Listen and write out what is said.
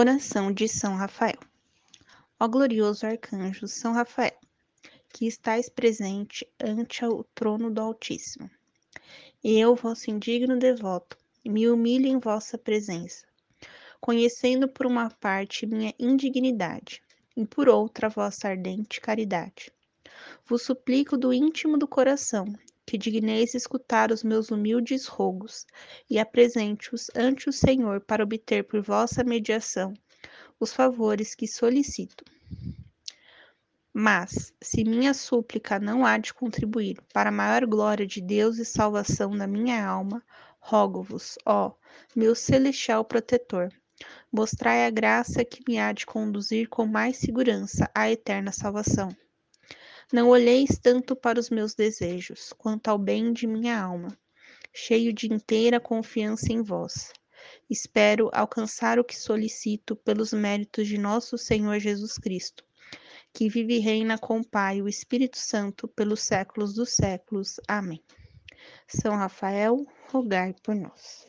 Oração de São Rafael. Ó glorioso arcanjo São Rafael, que estais presente ante o trono do Altíssimo. Eu, vosso indigno devoto, me humilho em vossa presença, conhecendo por uma parte minha indignidade e por outra vossa ardente caridade. Vos suplico do íntimo do coração que digneis escutar os meus humildes rogos e apresente-os ante o Senhor para obter por vossa mediação os favores que solicito. Mas, se minha súplica não há de contribuir para a maior glória de Deus e salvação da minha alma, rogo-vos, ó, meu celestial protetor, mostrai a graça que me há de conduzir com mais segurança à eterna salvação. Não olheis tanto para os meus desejos, quanto ao bem de minha alma, cheio de inteira confiança em vós. Espero alcançar o que solicito pelos méritos de nosso Senhor Jesus Cristo, que vive e reina com o Pai e o Espírito Santo pelos séculos dos séculos. Amém. São Rafael, rogai por nós.